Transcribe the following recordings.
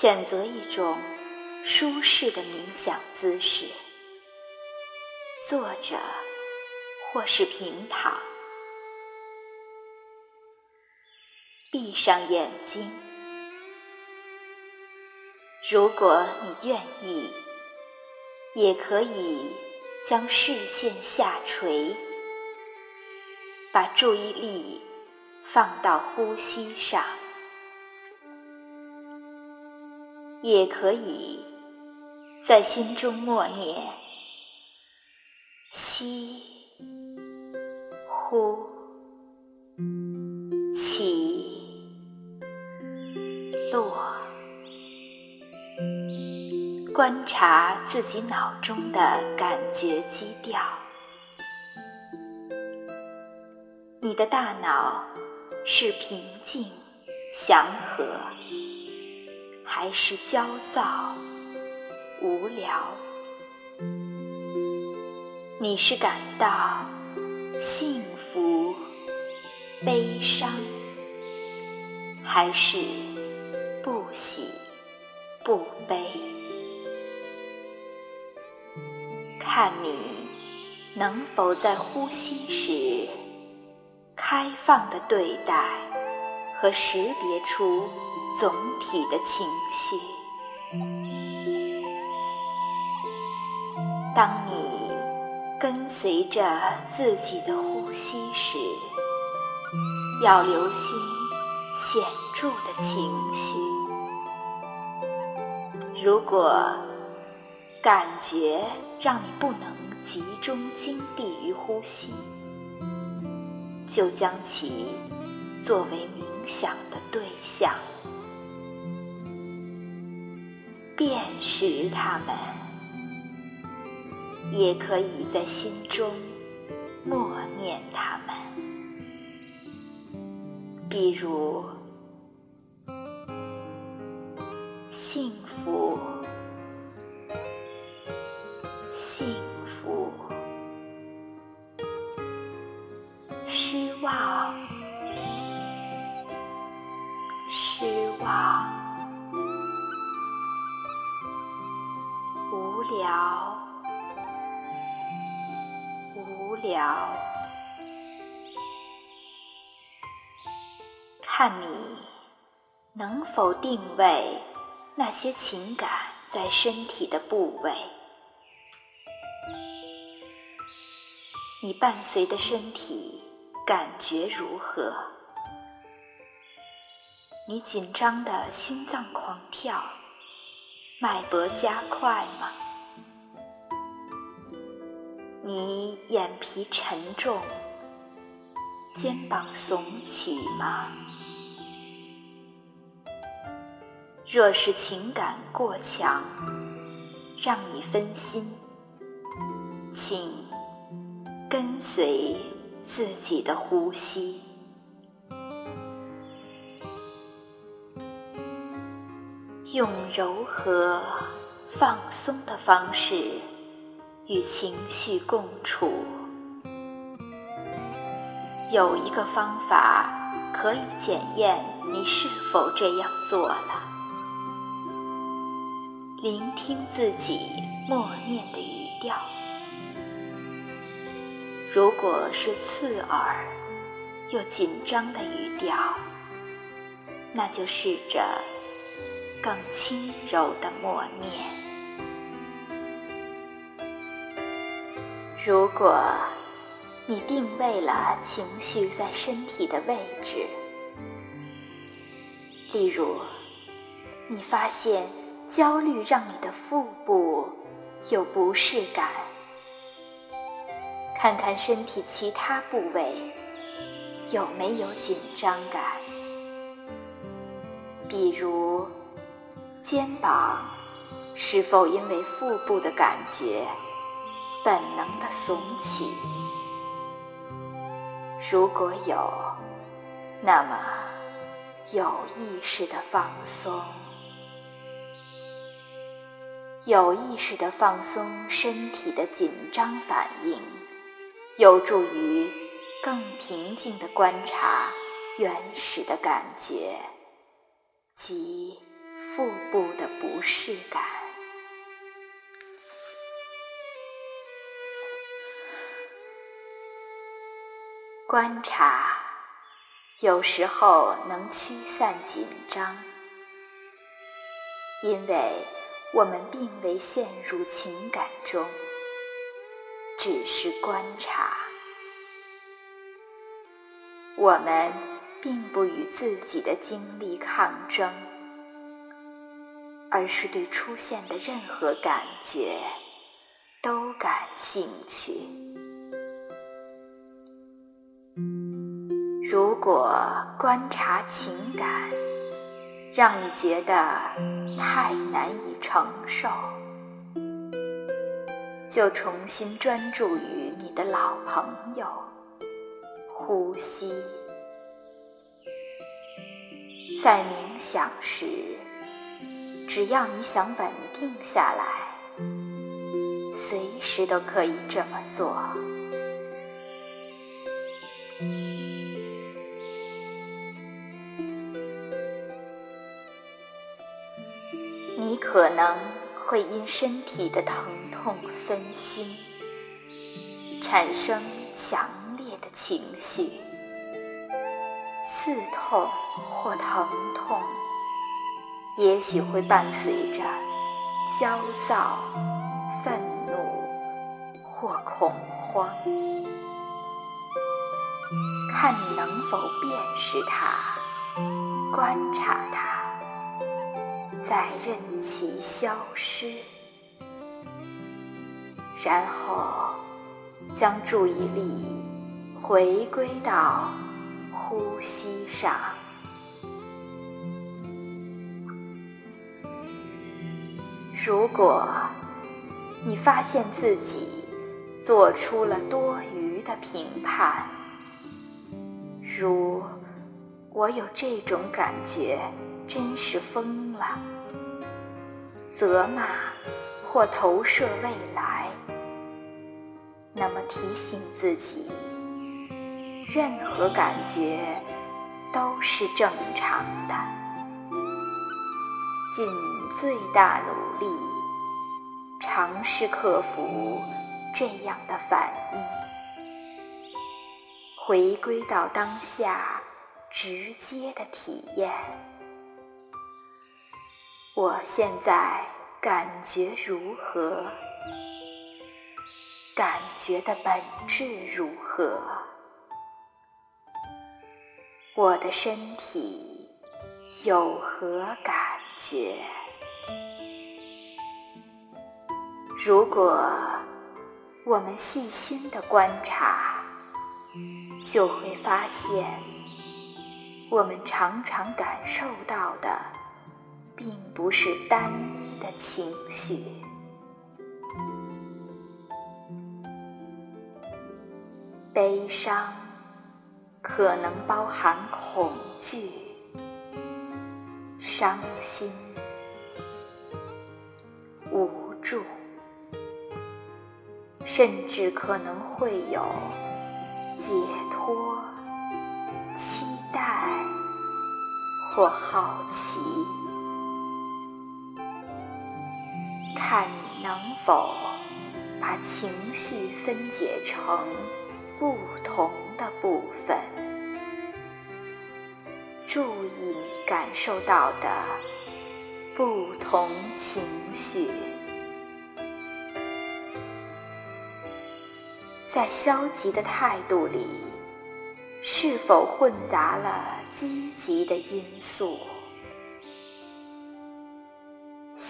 选择一种舒适的冥想姿势，坐着或是平躺，闭上眼睛。如果你愿意，也可以将视线下垂，把注意力放到呼吸上。也可以在心中默念：吸、呼、起、落，观察自己脑中的感觉基调。你的大脑是平静、祥和。还是焦躁、无聊？你是感到幸福、悲伤，还是不喜、不悲？看你能否在呼吸时开放的对待和识别出。总体的情绪。当你跟随着自己的呼吸时，要留心显著的情绪。如果感觉让你不能集中精力于呼吸，就将其作为冥想的对象。辨识它们，也可以在心中默念它们，比如看你能否定位那些情感在身体的部位？你伴随的身体感觉如何？你紧张的心脏狂跳，脉搏加快吗？你眼皮沉重，肩膀耸起吗？若是情感过强，让你分心，请跟随自己的呼吸，用柔和、放松的方式。与情绪共处，有一个方法可以检验你是否这样做了。聆听自己默念的语调，如果是刺耳又紧张的语调，那就试着更轻柔的默念。如果你定位了情绪在身体的位置，例如，你发现焦虑让你的腹部有不适感，看看身体其他部位有没有紧张感，比如肩膀是否因为腹部的感觉。本能的耸起，如果有，那么有意识的放松，有意识的放松身体的紧张反应，有助于更平静的观察原始的感觉及腹部的不适感。观察有时候能驱散紧张，因为我们并未陷入情感中，只是观察。我们并不与自己的经历抗争，而是对出现的任何感觉都感兴趣。如果观察情感让你觉得太难以承受，就重新专注于你的老朋友——呼吸。在冥想时，只要你想稳定下来，随时都可以这么做。可能会因身体的疼痛分心，产生强烈的情绪，刺痛或疼痛，也许会伴随着焦躁、愤怒或恐慌。看你能否辨识它，观察它。再任其消失，然后将注意力回归到呼吸上。如果你发现自己做出了多余的评判，如我有这种感觉，真是疯了。责骂或投射未来，那么提醒自己，任何感觉都是正常的，尽最大努力尝试克服这样的反应，回归到当下直接的体验。我现在感觉如何？感觉的本质如何？我的身体有何感觉？如果我们细心的观察，就会发现，我们常常感受到的。并不是单一的情绪，悲伤可能包含恐惧、伤心、无助，甚至可能会有解脱、期待或好奇。看你能否把情绪分解成不同的部分，注意你感受到的不同情绪，在消极的态度里，是否混杂了积极的因素？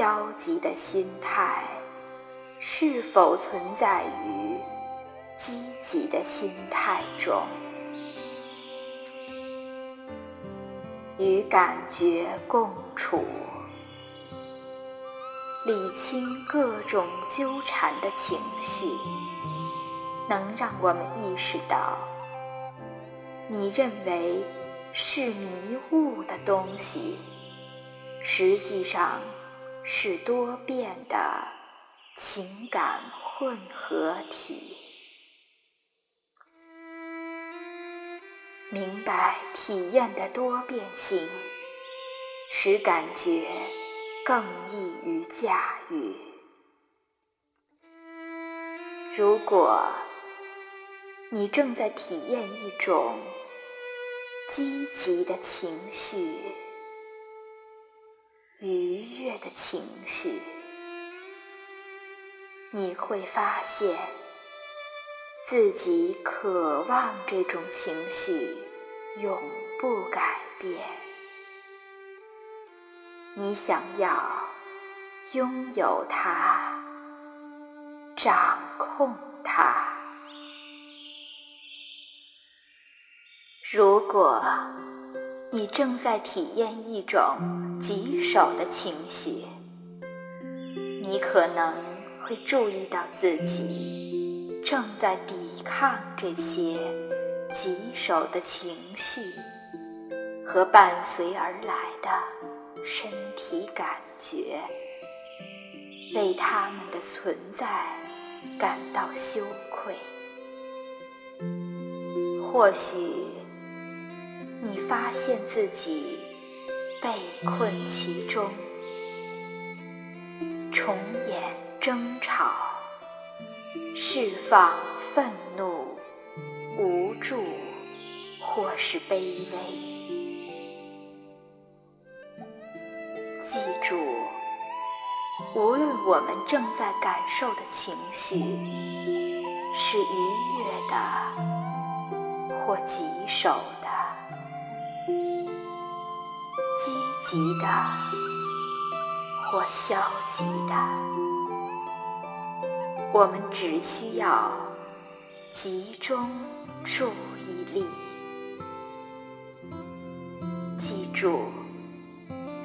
消极的心态是否存在于积极的心态中？与感觉共处，理清各种纠缠的情绪，能让我们意识到，你认为是迷雾的东西，实际上。是多变的情感混合体。明白体验的多变性，使感觉更易于驾驭。如果你正在体验一种积极的情绪、愉悦的情绪，你会发现自己渴望这种情绪永不改变。你想要拥有它，掌控它。如果你正在体验一种棘手的情绪，你可能会注意到自己正在抵抗这些棘手的情绪和伴随而来的身体感觉，为他们的存在感到羞愧。或许。发现自己被困其中，重演争吵，释放愤怒、无助或是卑微。记住，无论我们正在感受的情绪是愉悦的或棘手。积的或消极的，我们只需要集中注意力。记住，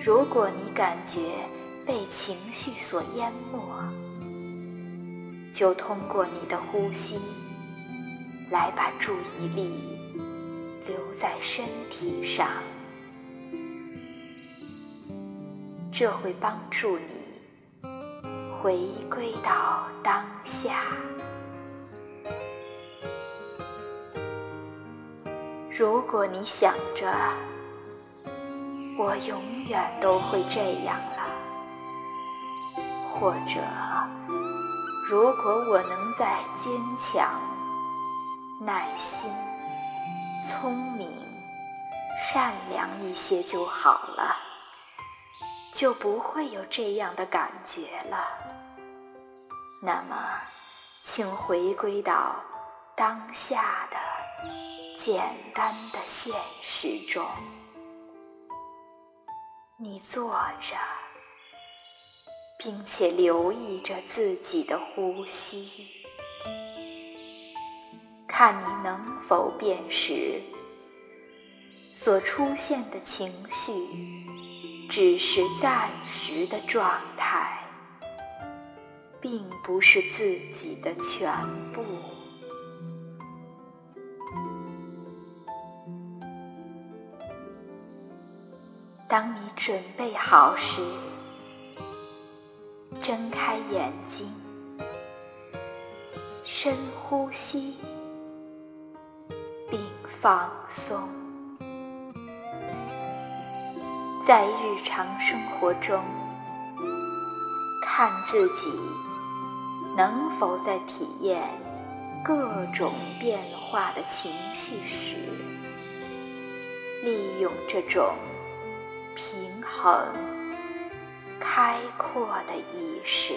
如果你感觉被情绪所淹没，就通过你的呼吸来把注意力留在身体上。这会帮助你回归到当下。如果你想着我永远都会这样了，或者如果我能再坚强、耐心、聪明、善良一些就好了。就不会有这样的感觉了。那么，请回归到当下的简单的现实中。你坐着，并且留意着自己的呼吸，看你能否辨识所出现的情绪。只是暂时的状态，并不是自己的全部。当你准备好时，睁开眼睛，深呼吸，并放松。在日常生活中，看自己能否在体验各种变化的情绪时，利用这种平衡、开阔的意识。